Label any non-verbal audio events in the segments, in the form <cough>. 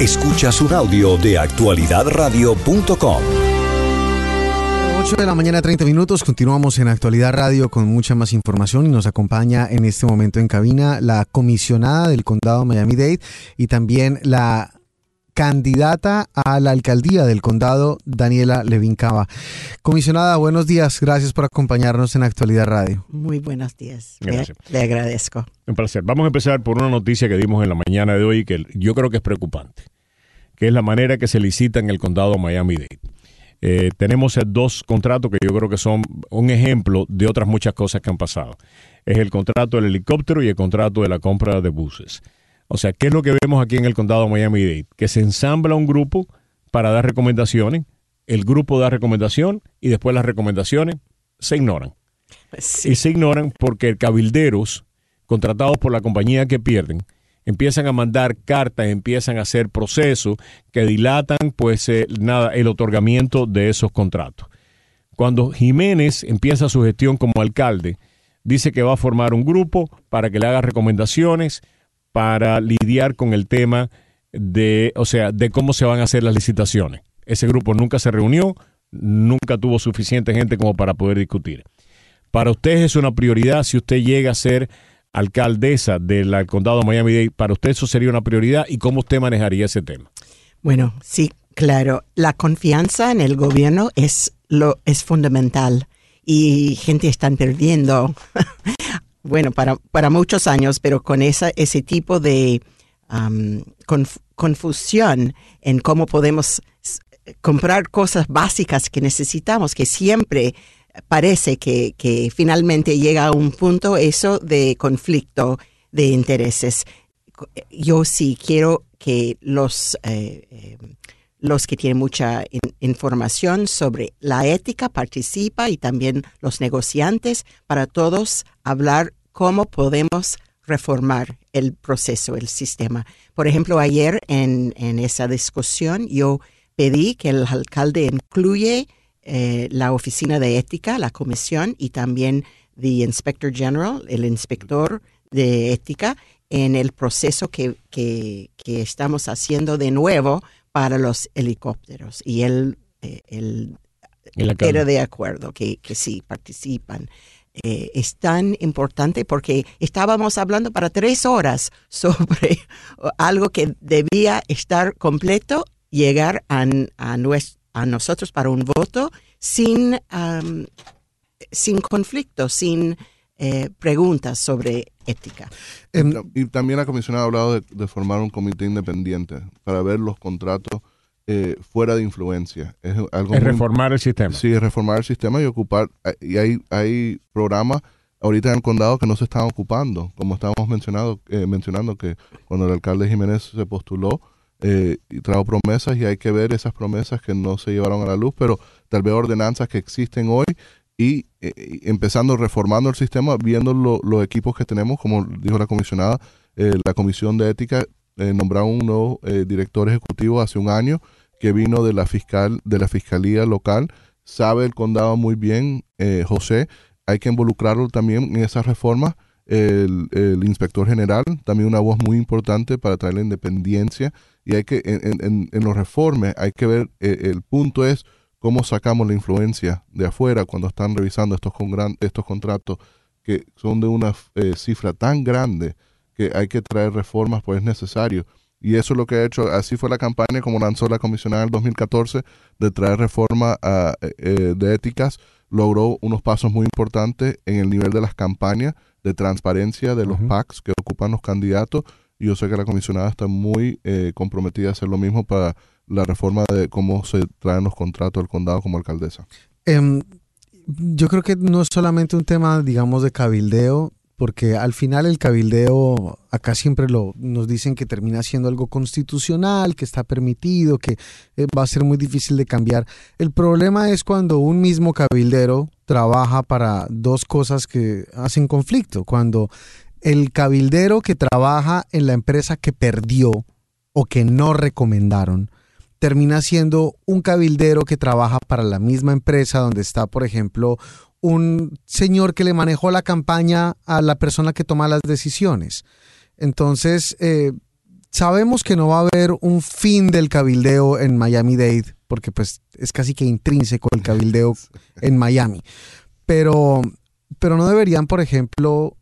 Escuchas un audio de actualidadradio.com. 8 de la mañana, 30 minutos. Continuamos en Actualidad Radio con mucha más información y nos acompaña en este momento en cabina la comisionada del condado Miami-Dade y también la candidata a la alcaldía del condado, Daniela Levin Cava. Comisionada, buenos días. Gracias por acompañarnos en Actualidad Radio. Muy buenos días. Gracias. Le, le agradezco. Un placer. Vamos a empezar por una noticia que dimos en la mañana de hoy que yo creo que es preocupante, que es la manera que se licita en el condado Miami-Dade. Eh, tenemos dos contratos que yo creo que son un ejemplo de otras muchas cosas que han pasado. Es el contrato del helicóptero y el contrato de la compra de buses. O sea, ¿qué es lo que vemos aquí en el condado de Miami-Dade? Que se ensambla un grupo para dar recomendaciones, el grupo da recomendación y después las recomendaciones se ignoran. Sí. Y se ignoran porque cabilderos contratados por la compañía que pierden empiezan a mandar cartas, empiezan a hacer procesos que dilatan pues eh, nada el otorgamiento de esos contratos. Cuando Jiménez empieza su gestión como alcalde, dice que va a formar un grupo para que le haga recomendaciones para lidiar con el tema de, o sea, de cómo se van a hacer las licitaciones. Ese grupo nunca se reunió, nunca tuvo suficiente gente como para poder discutir. Para usted es una prioridad si usted llega a ser alcaldesa del condado de Miami-Dade, para usted eso sería una prioridad y cómo usted manejaría ese tema. Bueno, sí, claro. La confianza en el gobierno es lo es fundamental y gente están perdiendo. <laughs> bueno, para, para muchos años, pero con esa, ese tipo de conf, confusión en cómo podemos comprar cosas básicas que necesitamos, que siempre parece que, que, finalmente llega a un punto eso de conflicto de intereses. Yo sí quiero que los, eh, eh, los que tienen mucha in, información sobre la ética participa y también los negociantes para todos hablar cómo podemos reformar el proceso, el sistema. Por ejemplo, ayer en, en esa discusión yo pedí que el alcalde incluye eh, la oficina de ética, la comisión y también the Inspector General, el inspector de ética, en el proceso que, que, que estamos haciendo de nuevo para los helicópteros. Y él, eh, él era de acuerdo que, que sí participan. Eh, es tan importante porque estábamos hablando para tres horas sobre <laughs> algo que debía estar completo, llegar a, a, a nosotros para un voto sin, um, sin conflicto, sin eh, preguntas sobre ética. Y también la comisión ha hablado de, formar un comité independiente para ver los contratos eh, fuera de influencia. Es, algo es reformar el sistema. Sí, es reformar el sistema y ocupar. Y hay, hay programas ahorita en el condado que no se están ocupando, como estábamos mencionado, eh, mencionando que cuando el alcalde Jiménez se postuló, eh, y trajo promesas y hay que ver esas promesas que no se llevaron a la luz, pero tal vez ordenanzas que existen hoy y eh, empezando reformando el sistema, viendo lo, los equipos que tenemos, como dijo la comisionada, eh, la comisión de ética eh, nombraron un nuevo director ejecutivo hace un año que vino de la fiscal de la fiscalía local, sabe el condado muy bien, José, hay que involucrarlo también en esas reformas. El, inspector general, también una voz muy importante para traer la independencia. Y hay que, en, en, en los reformes, hay que ver, eh, el punto es cómo sacamos la influencia de afuera cuando están revisando estos, con gran, estos contratos que son de una eh, cifra tan grande que hay que traer reformas, pues es necesario. Y eso es lo que ha hecho, así fue la campaña como lanzó la comisionada en el 2014 de traer reforma a, eh, de éticas, logró unos pasos muy importantes en el nivel de las campañas, de transparencia de los uh -huh. PACs que ocupan los candidatos. Y yo sé que la comisionada está muy eh, comprometida a hacer lo mismo para la reforma de cómo se traen los contratos del condado como alcaldesa. Um, yo creo que no es solamente un tema, digamos, de cabildeo, porque al final el cabildeo, acá siempre lo, nos dicen que termina siendo algo constitucional, que está permitido, que eh, va a ser muy difícil de cambiar. El problema es cuando un mismo cabildero trabaja para dos cosas que hacen conflicto, cuando el cabildero que trabaja en la empresa que perdió o que no recomendaron, termina siendo un cabildero que trabaja para la misma empresa donde está, por ejemplo, un señor que le manejó la campaña a la persona que toma las decisiones. Entonces, eh, sabemos que no va a haber un fin del cabildeo en Miami-Dade, porque pues es casi que intrínseco el cabildeo en Miami. Pero, pero no deberían, por ejemplo,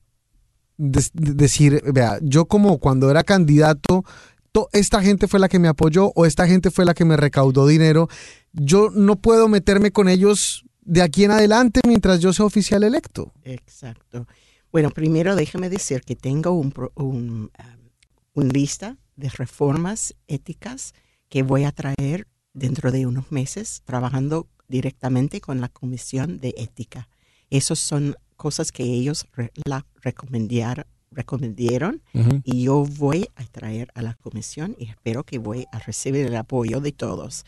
decir, vea, yo como cuando era candidato, to- esta gente fue la que me apoyó o esta gente fue la que me recaudó dinero. Yo no puedo meterme con ellos de aquí en adelante mientras yo sea oficial electo. Exacto. Bueno, primero déjame decir que tengo un, un, um, un lista de reformas éticas que voy a traer dentro de unos meses trabajando directamente con la Comisión de Ética. Esas son cosas que ellos re- la Ujú. y yo voy a traer a la comisión y espero que voy a recibir el apoyo de todos.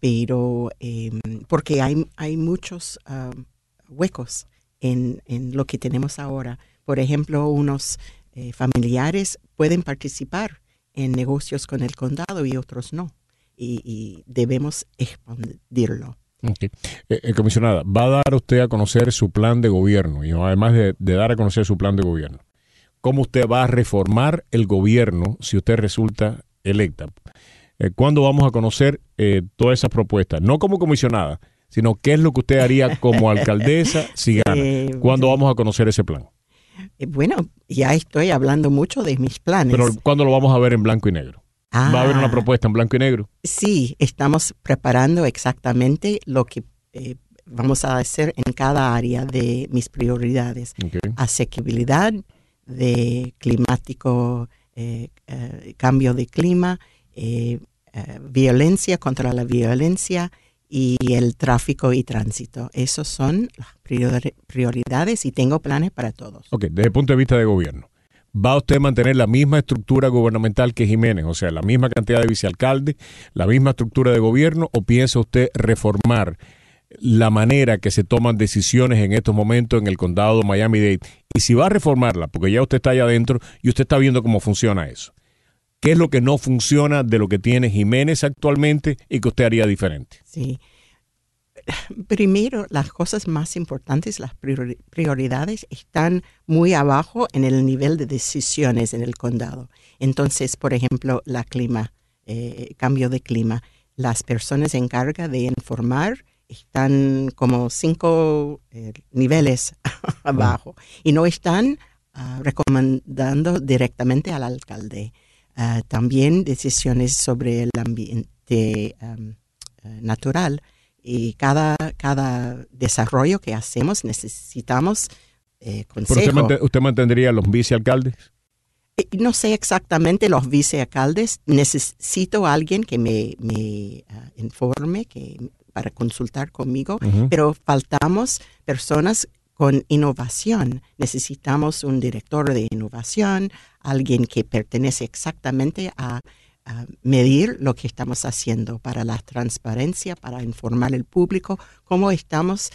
Pero eh, porque hay, hay muchos ah, huecos en, en lo que tenemos ahora. Por ejemplo, unos eh, familiares pueden participar en negocios con el condado y otros no. Y, y debemos expandirlo. Eh, eh, comisionada, va a dar usted a conocer su plan de gobierno y además de, de dar a conocer su plan de gobierno, ¿cómo usted va a reformar el gobierno si usted resulta electa? Eh, ¿Cuándo vamos a conocer eh, todas esas propuestas? No como comisionada, sino qué es lo que usted haría como <laughs> alcaldesa si gana. Eh, ¿Cuándo vamos a conocer ese plan? Eh, bueno, ya estoy hablando mucho de mis planes. Pero ¿cuándo lo vamos a ver en blanco y negro? ¿Va a haber una Ah. propuesta en blanco y negro? Sí, estamos preparando exactamente lo que eh, vamos a hacer en cada área de mis prioridades. Ok. Asequibilidad, de climático, eh, eh, cambio de clima, eh, violencia contra la violencia y el tráfico y tránsito. Esos son las priori- prioridades y tengo planes para todos. Ok, desde el punto de vista de gobierno, ¿va usted a mantener la misma estructura gubernamental que Jiménez? O sea, la misma cantidad de vicealcaldes, la misma estructura de gobierno, o piensa usted reformar la manera que se toman decisiones en estos momentos en el condado de Miami-Dade? Y si va a reformarla, porque ya usted está allá adentro y usted está viendo cómo funciona eso. ¿Qué es lo que no funciona de lo que tiene Jiménez actualmente y que usted haría diferente? Sí. Primero, las cosas más importantes, las priori- prioridades están muy abajo en el nivel de decisiones en el condado. Entonces, por ejemplo, la clima, eh, cambio de clima. Las personas se encargan de informar están como cinco eh, niveles <laughs> abajo y no están ah, recomendando directamente al alcalde. Ah, también decisiones sobre el ambiente um, eh, natural y cada, cada desarrollo que hacemos necesitamos eh, usted, mantendría los vicealcaldes? Eh, No sé exactamente los vicealcaldes. Necesito a alguien que me, me, ah, informe que, para consultar conmigo, pero faltamos personas con innovación. Necesitamos un director de innovación, alguien que pertenece exactamente a, a medir lo que estamos haciendo para la transparencia, para informar al público cómo estamos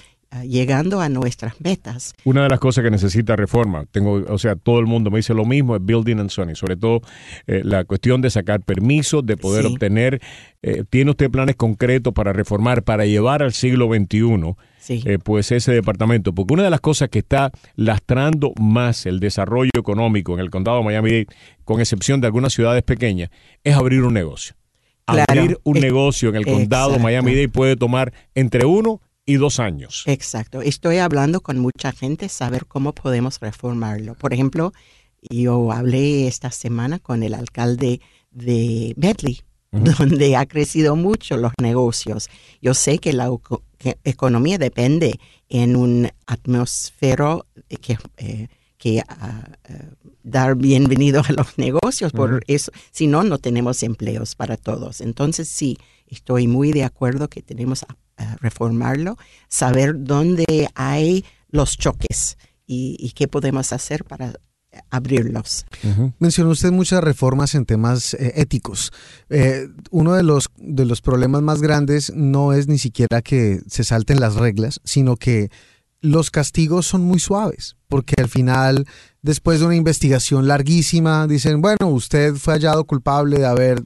llegando a nuestras metas. Una de las cosas que necesita reforma, tengo, o sea, todo el mundo me dice lo mismo, es building and zoning, sobre todo eh, la cuestión de sacar permisos, de poder Sí. obtener, eh, ¿tiene usted planes concretos para reformar, para llevar al siglo XXI, Sí. eh, pues ese departamento? Porque una de las cosas que está lastrando más el desarrollo económico en el condado de Miami-Dade, con excepción de algunas ciudades pequeñas, es abrir un negocio. Claro. Abrir un Es- negocio en el condado de. Miami-Dade puede tomar entre uno y dos años. Exacto. Estoy hablando con mucha gente saber cómo podemos reformarlo. Por ejemplo, yo hablé esta semana con el alcalde de Bentley, donde ha crecido mucho los negocios. Yo sé que la que economía depende en un atmósfero que, eh, que ah, eh, dar bienvenido a los negocios, por eso, si no, no tenemos empleos para todos. Entonces, sí, estoy muy de acuerdo que tenemos reformarlo, saber dónde hay los choques y, y qué podemos hacer para abrirlos. Mencionó usted muchas reformas en temas eh, éticos. Eh, uno de los, de los problemas más grandes no es ni siquiera que se salten las reglas, sino que los castigos son muy suaves, porque al final, después de una investigación larguísima, dicen, bueno, usted fue hallado culpable de haber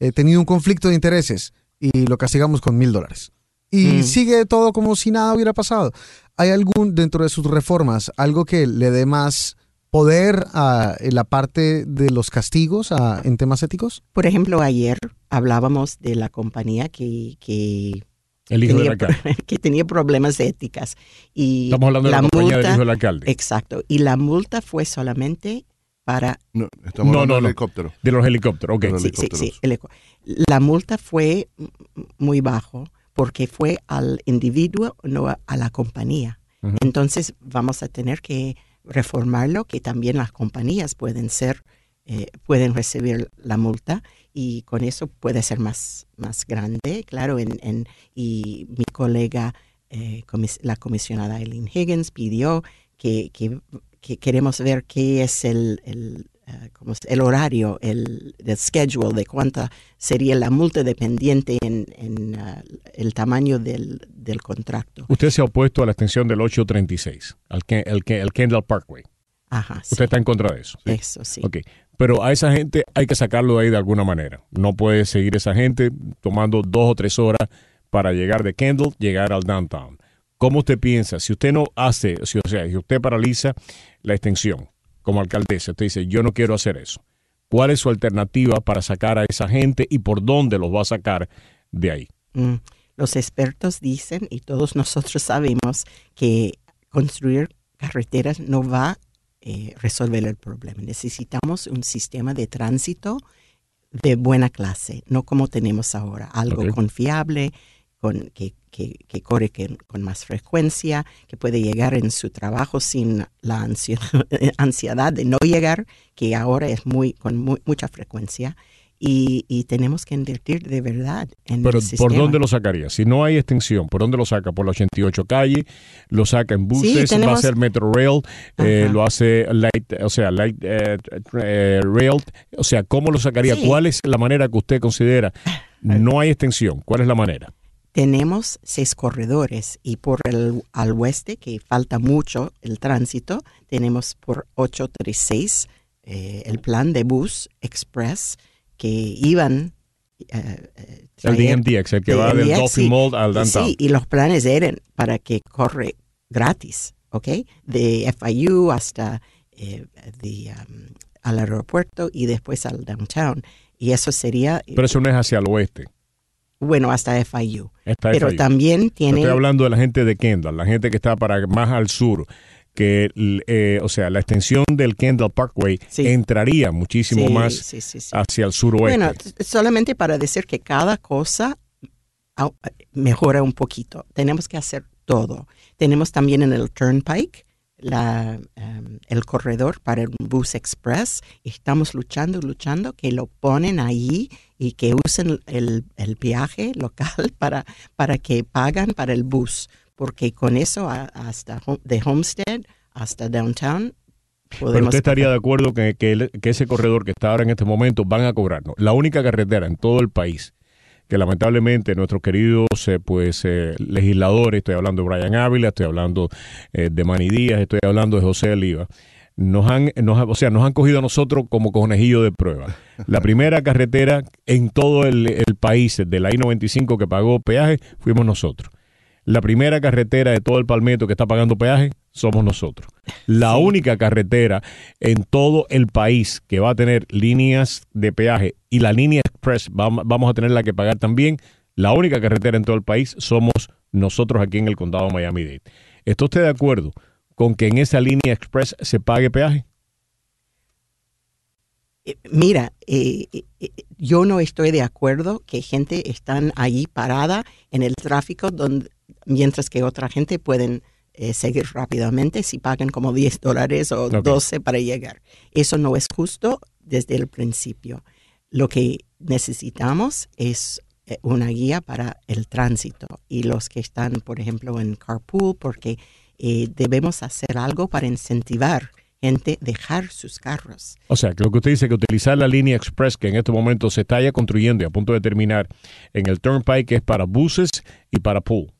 eh, tenido un conflicto de intereses y lo castigamos con mil dólares. Y Mm. sigue todo como si nada hubiera pasado. ¿Hay algún, dentro de sus reformas, algo que le dé más poder en la parte de los castigos en temas éticos? Por ejemplo, ayer hablábamos de la compañía que, que, El hijo del tenía, alcalde. <laughs> que tenía problemas éticas. Y Estamos hablando de la, la compañía del hijo del alcalde. Exacto. Y la multa fue solamente para No, estamos No, hablando no, del helicóptero. De los helicópteros, ok. De los Sí, sí, sí. La multa fue muy bajo porque fue al individuo, no a, la compañía. Entonces vamos a tener que reformarlo, que también las compañías pueden ser, eh, pueden recibir la multa y con eso puede ser más, más grande, claro. En, en- y mi colega, eh, comis- la comisionada Eileen Higgins, pidió que, que- que queremos ver qué es el, el, eh, ¿cómo se- el horario, el, el schedule de cuánta sería la multa dependiente en, en, ah, el tamaño del, del contrato. Usted se ha opuesto a la extensión del 836, al, Ken- el, el Kendall Parkway. Ajá, sí, Usted está en contra de eso. eso sí. Ok, pero a esa gente hay que sacarlo de ahí de alguna manera. No puede seguir esa gente tomando dos o tres horas para llegar de Kendall, llegar al downtown. ¿Cómo usted piensa? Si usted no hace, si, o sea, si usted paraliza la extensión como alcaldesa, usted dice, yo no quiero hacer eso. ¿Cuál es su alternativa para sacar a esa gente y por dónde los va a sacar de ahí? Mm, Los expertos dicen, y todos nosotros <laughs> sabemos, que construir carreteras no va a eh, resolver el problema. Necesitamos un sistema de tránsito de buena clase, no como tenemos ahora, algo confiable, con, que, que- que corre que- con más frecuencia, que puede llegar en su trabajo sin la ansiedad, <laughs> ansiedad de no llegar, que ahora es muy con mu- mucha frecuencia. Y, y tenemos que invertir de verdad en Pero el ¿por sistema. dónde lo sacaría? Si no hay extensión, ¿por dónde lo saca? ¿Por la 88 calle? ¿Lo saca en buses? ¿Va a tenemos- ser Metro Rail? Eh. ¿Lo hace Light, o sea, Light eh, eh, Rail? O sea, ¿cómo lo sacaría? Sí. ¿Cuál es la manera que usted considera? <laughs> No hay extensión. ¿Cuál es la manera? Tenemos seis corredores y por el al oeste, que falta mucho el tránsito, tenemos por 836 eh, el plan de bus express que iban eh, eh, El DMDX, el que de va del Dolphin. Mall al downtown. Sí, y los planes eran para que corre gratis, ¿ok? De FIU hasta eh, de, um, al aeropuerto y después al downtown. Y eso sería, Pero eso no es hacia el oeste. Bueno, hasta FIU. Está Pero FIU. también tiene... Estoy hablando de la gente de Kendall, la gente que está para más al sur, que, eh, o sea, la extensión del Kendall Parkway Sí. entraría muchísimo Sí, más sí, hacia el suroeste. Bueno, solamente para decir que cada cosa mejora un poquito. Tenemos que hacer todo. Tenemos también en el Turnpike la, em, el corredor para el bus express. Estamos luchando, luchando que lo ponen ahí y que usen el, el viaje local <laughs> para, para que pagan para el bus. Porque con eso a- hasta de Homestead hasta downtown Pero usted estaría de acuerdo que, que que ese corredor que está ahora en este momento van a cobrarnos. La única carretera en todo el país que lamentablemente nuestros queridos eh, pues eh, legisladores, estoy hablando de Brian Ávila, estoy hablando eh, de Manny Díaz, estoy hablando de José Oliva, nos han, nos, o sea, nos han cogido a nosotros como conejillo de prueba. La primera carretera en todo el, el país de la I-95 que pagó peaje fuimos nosotros. La primera carretera de todo el Palmetto que está pagando peaje somos nosotros. La única carretera en todo el país que va a tener líneas de peaje y la línea express vam- vamos a tenerla que pagar también. La única carretera en todo el país somos nosotros aquí en el condado de Miami-Dade. ¿Está usted de acuerdo con que en esa línea express se pague peaje? Eh, Mira, eh, eh, yo no estoy de acuerdo que gente están ahí parada en el tráfico donde, mientras que otra gente pueden eh, seguir rápidamente si pagan como 10 dólares o Ok. 12 para llegar. Eso no es justo desde el principio. Lo que necesitamos es eh, una guía para el tránsito y los que están, por ejemplo, en carpool, porque eh, debemos hacer algo para incentivar gente a dejar sus carros. O sea, que lo que usted dice que utilizar la línea express que en este momento se está ya construyendo y a punto de terminar en el Turnpike es para buses y para pool.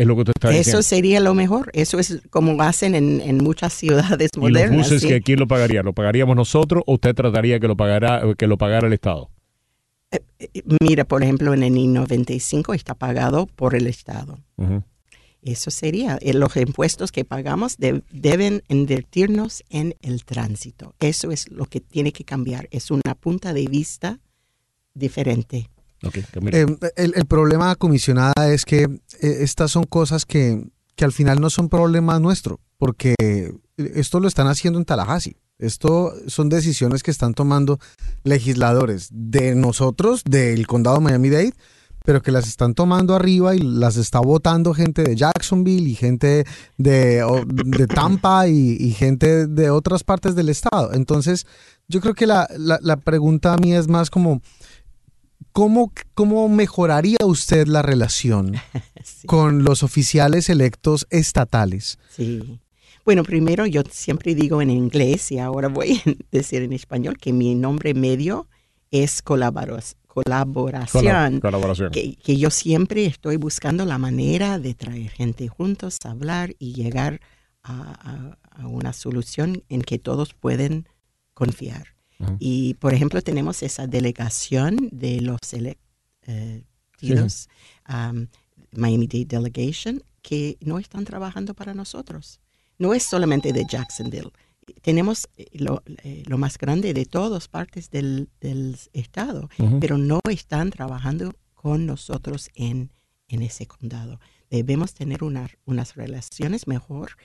Es lo que usted está diciendo. Eso sería lo mejor. Eso es como hacen en, en muchas ciudades ¿Y los modernas. buses ¿sí? que quién lo pagaría? ¿Lo pagaríamos nosotros o usted trataría que lo pagara, que lo pagara el Estado? Eh, Mira, por ejemplo, en el I-95 está pagado por el Estado. Eso sería, eh, los impuestos que pagamos de- deben invertirnos en el tránsito. Eso es lo que tiene que cambiar. Es una punta de vista diferente. Ok, Camila. Eh, el, problema, comisionada, es que eh, estas son cosas que, que al final no son problemas nuestros, porque esto lo están haciendo en Tallahassee. Esto son decisiones que están tomando legisladores de nosotros, del condado Miami-Dade, pero que las están tomando arriba y las está votando gente de Jacksonville y gente de, de Tampa y, y gente de otras partes del estado. Entonces, yo creo que la, la, la pregunta mía es más como, ¿cómo, ¿cómo mejoraría usted la relación <laughs> Sí. con los oficiales electos estatales? Sí. Bueno, primero yo siempre digo en inglés y ahora voy a <laughs> decir en español que mi nombre medio es colaboración. Colab- colaboración. que, que yo siempre estoy buscando la manera de traer gente juntos, hablar y llegar a, a- a una solución en que todos pueden confiar. Y, por ejemplo, tenemos esa delegación de los electos, um, Miami-Dade Delegation, que no están trabajando para nosotros. No es solamente de Jacksonville. Tenemos eh, lo, eh, lo más grande de todas partes del, del estado pero no están trabajando con nosotros en, en ese condado. Debemos tener una- unas relaciones mejor,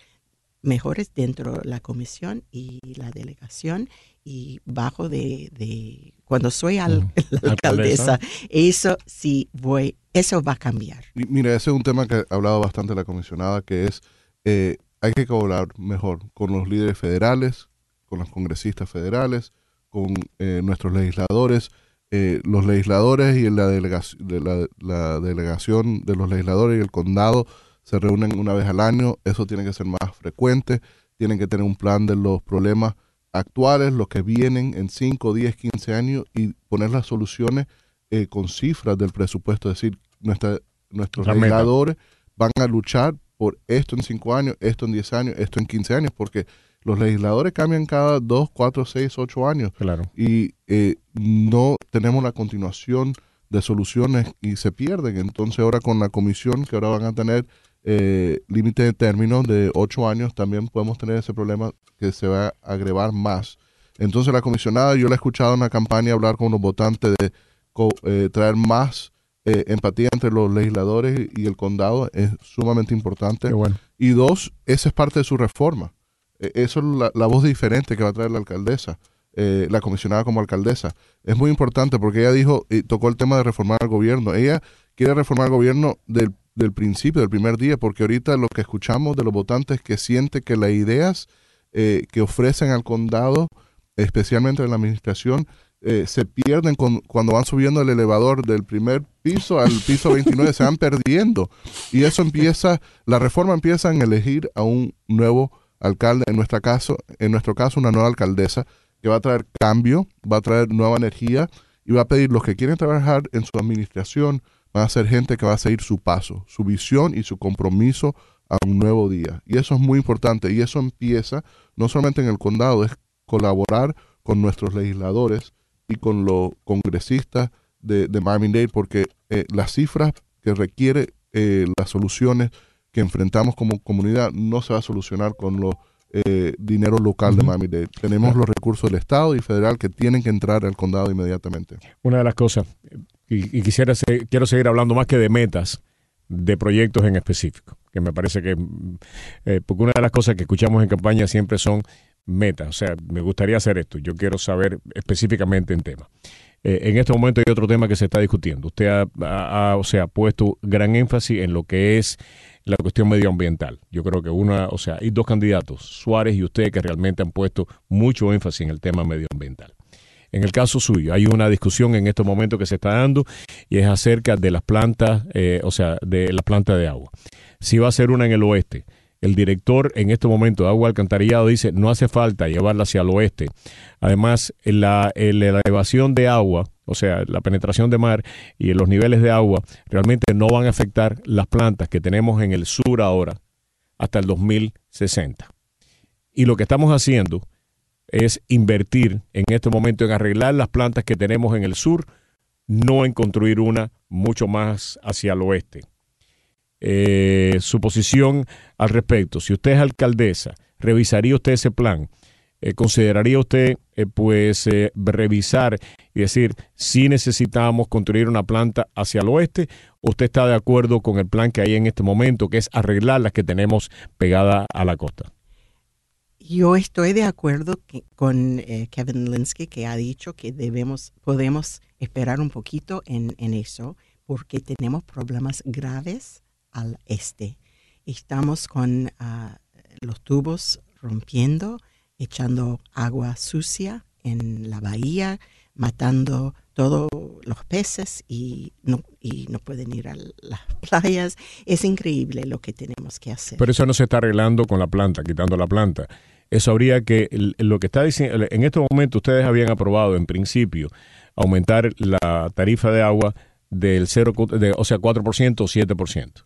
mejores dentro de la comisión y la delegación y bajo de, de- cuando soy al- <laughs> la Alcaldesa. eso sí voy, eso va a cambiar. Y mira, ese es un tema que ha hablado bastante la comisionada, que es, eh, hay que colaborar mejor con los líderes federales, con los congresistas federales, con eh, nuestros legisladores. Eh, los legisladores y la, delegación, de la, la delegación de los legisladores y el condado se reúnen una vez al año. Eso tiene que ser más frecuente. Tienen que tener un plan de los problemas actuales, los que vienen en 5, 10, 15 años y poner las soluciones eh, con cifras del presupuesto. Es decir, nuestra, nuestros legisladores van a luchar por esto en 5 años, esto en 10 años, esto en 15 años, porque los legisladores cambian cada 2, 4, 6, 8 años Claro. y eh, no tenemos la continuación de soluciones y se pierden. Entonces ahora con la comisión que ahora van a tener eh, límite de término de ocho años, también podemos tener ese problema que se va a agrevar más. Entonces la comisionada, yo la he escuchado en la campaña hablar con los votantes de eh, traer más eh, empatía entre los legisladores y el condado, es sumamente importante. Bueno. Y dos, esa es parte de su reforma. Eh, Eso es la, la voz diferente que va a traer la alcaldesa, eh, la comisionada como alcaldesa. Es muy importante porque ella dijo, y tocó el tema de reformar el gobierno. Ella quiere reformar el gobierno del, del principio, del primer día, porque ahorita lo que escuchamos de los votantes es que siente que las ideas eh, que ofrecen al condado, especialmente en la administración, eh, se pierden con- cuando van subiendo el elevador del primer piso al piso 29, se van perdiendo. Y eso empieza, la reforma empieza en elegir a un nuevo alcalde, en, nuestra caso, en nuestro caso una nueva alcaldesa, que va a traer cambio, va a traer nueva energía y va a pedir los que quieren trabajar en su administración, van a ser gente que va a seguir su paso, su visión y su compromiso a un nuevo día. Y eso es muy importante. Y eso empieza no solamente en el condado, es colaborar con nuestros legisladores y con los congresistas de, de Miami-Dade, porque eh, las cifras que requiere eh, las soluciones que enfrentamos como comunidad no se va a solucionar con los eh, dinero local de. Miami-Dade. Tenemos los recursos del Estado y federal que tienen que entrar al condado inmediatamente. Una de las cosas, y, y quisiera quiero seguir hablando más que de metas, de proyectos en específico, que me parece que, mm, eh, porque una de las cosas que escuchamos en campaña siempre son metas, o sea, me gustaría hacer esto, yo quiero saber específicamente en tema. Eh, en este momento hay otro tema que se está discutiendo. Usted ha, ha- ha, o sea, puesto gran énfasis en lo que es la cuestión medioambiental. Yo creo que una, o sea, hay dos candidatos, Suárez y usted, que realmente han puesto mucho énfasis en el tema medioambiental. En el caso suyo, hay una discusión en estos momentos que se está dando y es acerca de las plantas, eh, o sea, de la planta de agua. Si va a ser una en el oeste, el director en este momento de agua alcantarillado dice no hace falta llevarla hacia el oeste. Además, la elevación de agua, o sea, la penetración de mar y los niveles de agua realmente no van a afectar las plantas que tenemos en el sur ahora hasta el 2060. Y lo que estamos haciendo es invertir en este momento en arreglar las plantas que tenemos en el sur, no en construir una mucho más hacia el oeste. eh, su posición al respecto. Si usted es alcaldesa, ¿revisaría usted ese plan? Eh, ¿Consideraría usted eh, pues eh, revisar y decir si necesitamos construir una planta hacia el oeste? ¿O usted está de acuerdo con el plan que hay en este momento, que es arreglar las que tenemos pegadas a la costa? Yo estoy de acuerdo con eh, Kevin Linsky que ha dicho que debemos, podemos esperar un poquito en, eso porque tenemos problemas graves al este. Estamos con ah, los tubos rompiendo, echando agua sucia en la bahía, matando todos los peces y no, y no pueden ir a las <laughs> playas. Es increíble lo que tenemos que hacer. Pero eso no se está arreglando con la planta, quitando la planta. Eso habría que, lo que está diciendo, en estos momentos ustedes habían aprobado en principio aumentar la tarifa de agua del 0, de, o sea, 4% o 7%.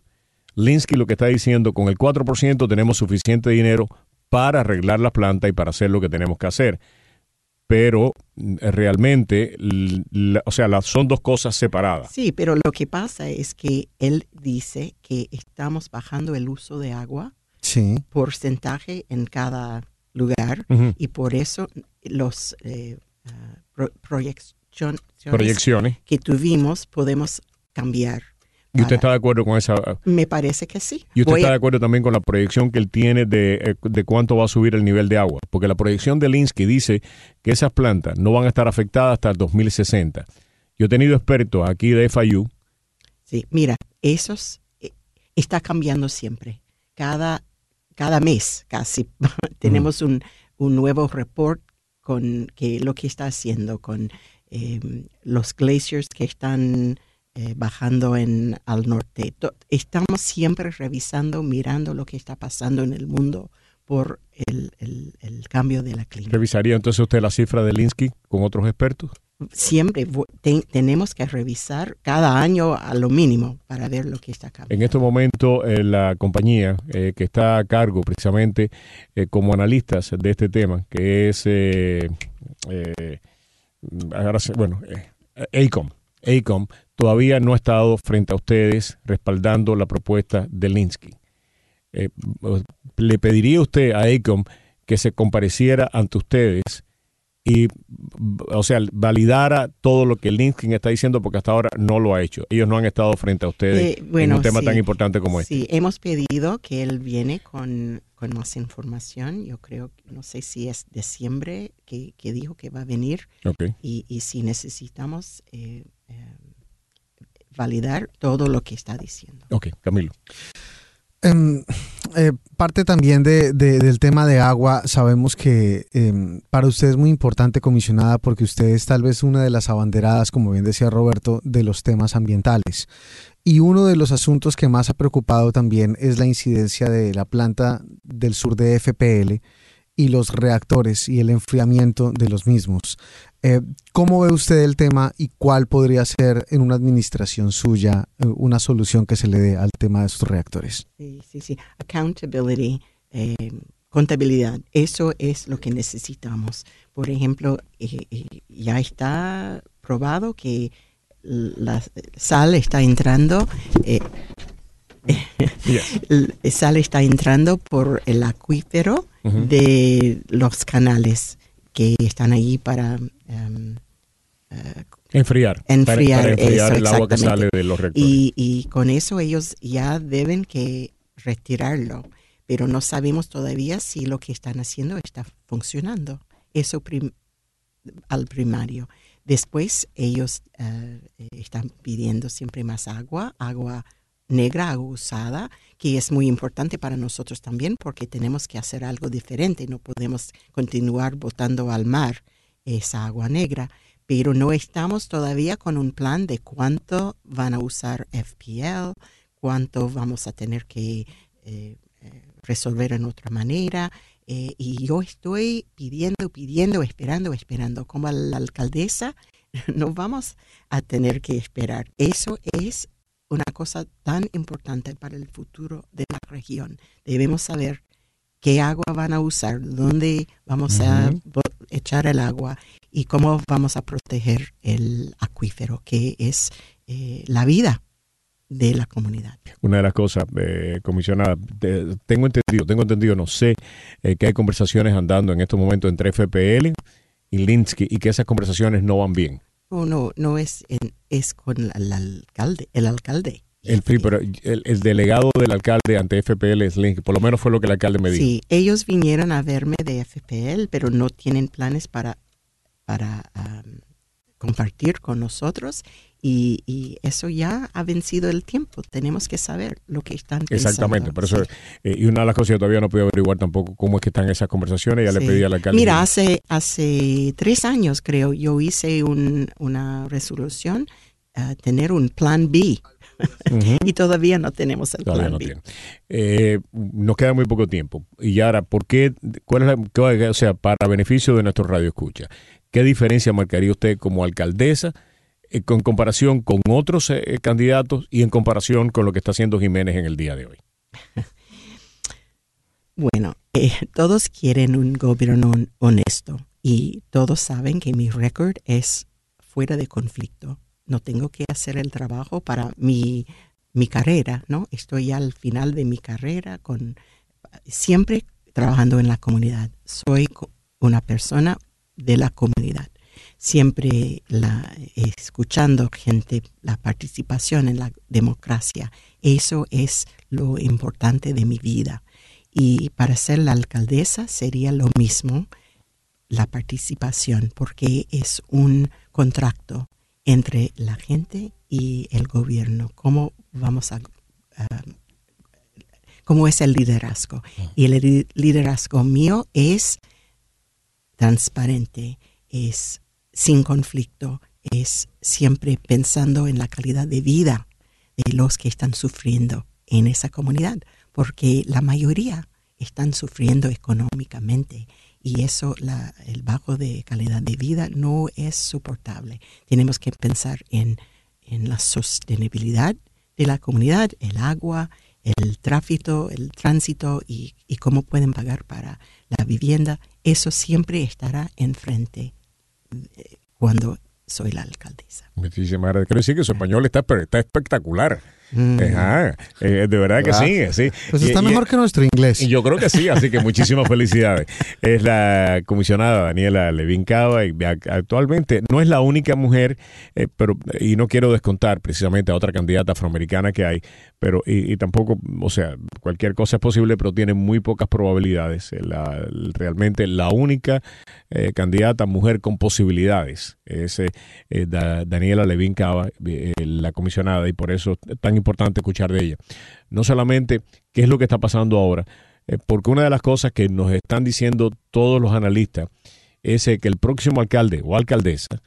Linsky lo que está diciendo, con el 4% tenemos suficiente dinero para arreglar la planta y para hacer lo que tenemos que hacer. Pero mm, realmente, o sea, son dos cosas separadas. Sí, pero lo que pasa es que él dice que estamos bajando el uso de agua Sí. porcentaje en cada lugar Ujú. y por eso los eh, ah, pro- proyecciones Proyecciones. que tuvimos podemos cambiar. ¿Y usted para- está de acuerdo con esa Me parece que sí. ¿Y usted Voy está a- de acuerdo también con la proyección que él tiene de, eh, de cuánto va a subir el nivel de agua? Porque la proyección de Linsky dice que esas plantas no van a estar afectadas hasta el 2060. Yo he tenido expertos aquí de FIU, Sí, mira, esos eh, está cambiando siempre. Cada, cada mes casi <laughs> tenemos un, un nuevo report con que lo que está haciendo con eh, los glaciers que están eh, bajando en al norte. Estamos siempre revisando, mirando lo que está pasando en el mundo por el, el- el cambio de la clima. ¿revisaría entonces usted la cifra de Linsky con otros expertos? Siempre tenemos que revisar cada año a lo mínimo para ver lo que está cambiando. En este momento, eh, la compañía eh, que está a cargo precisamente eh, como analistas de este tema, que es, bueno, ACOM, ACOM, todavía no ha estado frente a ustedes respaldando la propuesta de Linsky. ¿Le pediría usted a ACOM que se compareciera ante ustedes y, o sea, validara todo lo que Linsky está diciendo porque hasta ahora no lo ha hecho? Ellos no han estado frente a ustedes Eh, bueno, en un tema sí. tan importante como este. Sí, hemos pedido que él viene con, con más información. Yo creo, no sé si es diciembre que, que dijo que va a venir Ok. y, y si necesitamos eh, eh, validar todo lo que está diciendo. Ok, Camilo. Em, eh, parte también de, de- del tema de agua, sabemos que em, para usted es muy importante, comisionada, porque usted es tal vez una de las abanderadas, como bien decía Roberto, de los temas ambientales. Y uno de los asuntos que más ha preocupado también es la incidencia de la planta del sur de FPL y los reactores y el enfriamiento de los mismos. Eh, ¿Cómo ve usted el tema y cuál podría ser en una administración suya eh, una solución que se le dé al tema de estos reactores? Sí, sí, sí. Accountability, eh, contabilidad, eso es lo que necesitamos. Por ejemplo, eh, eh, ya está probado que la sal está entrando, eh, <laughs> Yes. sal está entrando por el acuífero de los canales que están allí para em, eh, Enfriar. Para- Enfriar, Para, enfriar eso, el agua que sale de los reactores. Y, y con eso ellos ya deben que retirarlo, pero no sabemos todavía si lo que están haciendo está funcionando. Eso prim- al primario. Después ellos eh, están pidiendo siempre más agua, agua negra, agua usada, que es muy importante para nosotros también porque tenemos que hacer algo diferente. No podemos continuar botando al mar esa agua negra pero no estamos todavía con un plan de cuánto van a usar FPL, cuánto vamos a tener que eh, eh, resolver en otra manera. eh, y yo estoy pidiendo, pidiendo, esperando, esperando. Como la alcaldesa, <laughs> no vamos a tener que esperar. Eso es una cosa tan importante para el futuro de la región. Debemos saber qué agua van a usar, dónde vamos a echar el agua y cómo vamos a proteger el acuífero, que es eh, la vida. de la comunidad. Una de las cosas, eh, comisionada, te- tengo entendido, tengo entendido, no sé, eh, que hay conversaciones andando en estos momentos entre FPL y Linsky y que esas conversaciones no van bien. Oh, no, no es, en- es con la- el alcalde, el alcalde. El, sí, pero el, el delegado del alcalde ante FPL es Linsky, por lo menos fue lo que el alcalde me dijo. Sí, ellos vinieron a verme de FPL, pero no tienen planes para, para compartir con nosotros y, y eso ya ha vencido el tiempo. Tenemos que saber lo que están pensando. Exactamente, por eso, Sí. eh, y una de las cosas que todavía no puedo averiguar tampoco cómo es que están esas conversaciones, ya le pedí al alcalde. Mira, hace, hace tres años creo, yo hice un- una resolución a tener un plan B Y todavía no tenemos el Todavía plan no B. Eh, nos queda muy poco tiempo. Y ahora, ¿por qué? ¿Cuál es la, cuál- o sea, para beneficio de nuestro radio escucha, qué diferencia marcaría usted como alcaldesa eh, con comparación con otros eh, candidatos y en comparación con lo que está haciendo Jiménez en el día de hoy? <laughs> Bueno, eh, todos quieren un gobierno hon- honesto y todos saben que mi récord es fuera de conflicto. No tengo que hacer el trabajo para mi, mi carrera, ¿no? Estoy al final de mi carrera con siempre trabajando en la comunidad. Soy una persona de la comunidad. Siempre escuchando gente, la participación en la democracia. Eso es lo importante de mi vida. Y para ser la alcaldesa sería lo mismo la participación, porque es un contrato entre la gente y el gobierno. ¿Cómo vamos a... ah, cómo es el liderazgo? Y el li- liderazgo mío es transparente, es sin conflicto, es siempre pensando en la calidad de vida de los que están sufriendo en esa comunidad, porque la mayoría están sufriendo económicamente y eso, la- el bajo de calidad de vida no es soportable. Tenemos que pensar en, en la sostenibilidad de la comunidad, el agua, el tráfico, el tránsito y, y cómo pueden pagar para la vivienda. Eso siempre estará enfrente eh, cuando soy la alcaldesa. Muchísimas gracias. Quiero decir que su español está, está espectacular. Mm. Ajá, eh, de verdad que sí, sí. Pues está y- mejor que nuestro inglés. Yo creo que sí, así que <laughs> muchísimas felicidades. Es la comisionada Daniela Levin Cava y ac- actualmente no es la única mujer, eh, pero y no quiero descontar precisamente a otra candidata afroamericana que hay, pero y, y tampoco, o sea, cualquier cosa es posible, pero tiene muy pocas probabilidades. Eh, La- realmente la única eh, candidata mujer con posibilidades es Da- Daniela Levin Cava, la comisionada, y por eso es tan importante escuchar de ella. No solamente qué es lo que está pasando ahora, eh, porque una de las cosas que nos están diciendo todos los analistas es eh, que el próximo alcalde o alcaldesa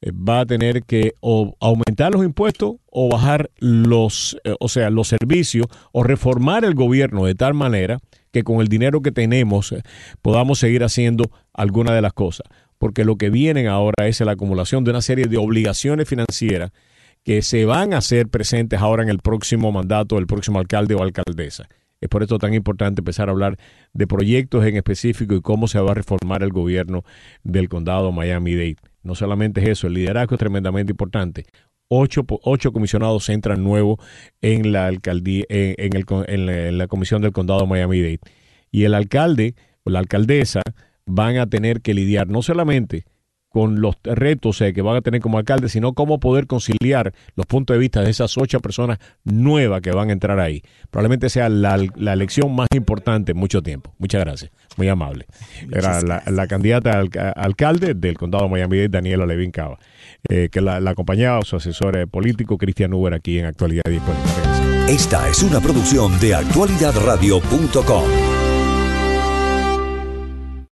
eh, va a tener que aumentar los impuestos o bajar los, o sea, los servicios o reformar el gobierno de tal manera que con el dinero que tenemos podamos seguir haciendo alguna de las cosas. Porque lo que vienen ahora es la acumulación de una serie de obligaciones financieras que se van a hacer presentes ahora en el próximo mandato del próximo alcalde o alcaldesa. Es por esto tan importante empezar a hablar de proyectos en específico y cómo se va a reformar el gobierno del condado Miami-Dade. No solamente es eso, el liderazgo es tremendamente importante. Ocho, ocho comisionados entran nuevos en la alcaldía, en, el en la, comisión del condado Miami-Dade. Y el alcalde o la alcaldesa van a tener que lidiar no solamente con los retos eh, que van a tener como alcalde, sino cómo poder conciliar los puntos de vista de esas ocho personas nuevas que van a entrar ahí. Probablemente sea la, la elección más importante en mucho tiempo. Muchas gracias. Muy amable. Era la, candidata al, a- alcalde del condado de Miami-Dade, Daniela Levin Cava, eh, que la, la acompañaba su asesor político, Cristian Uber, aquí en Actualidad Disponible. Esta es una producción de actualidadradio.com.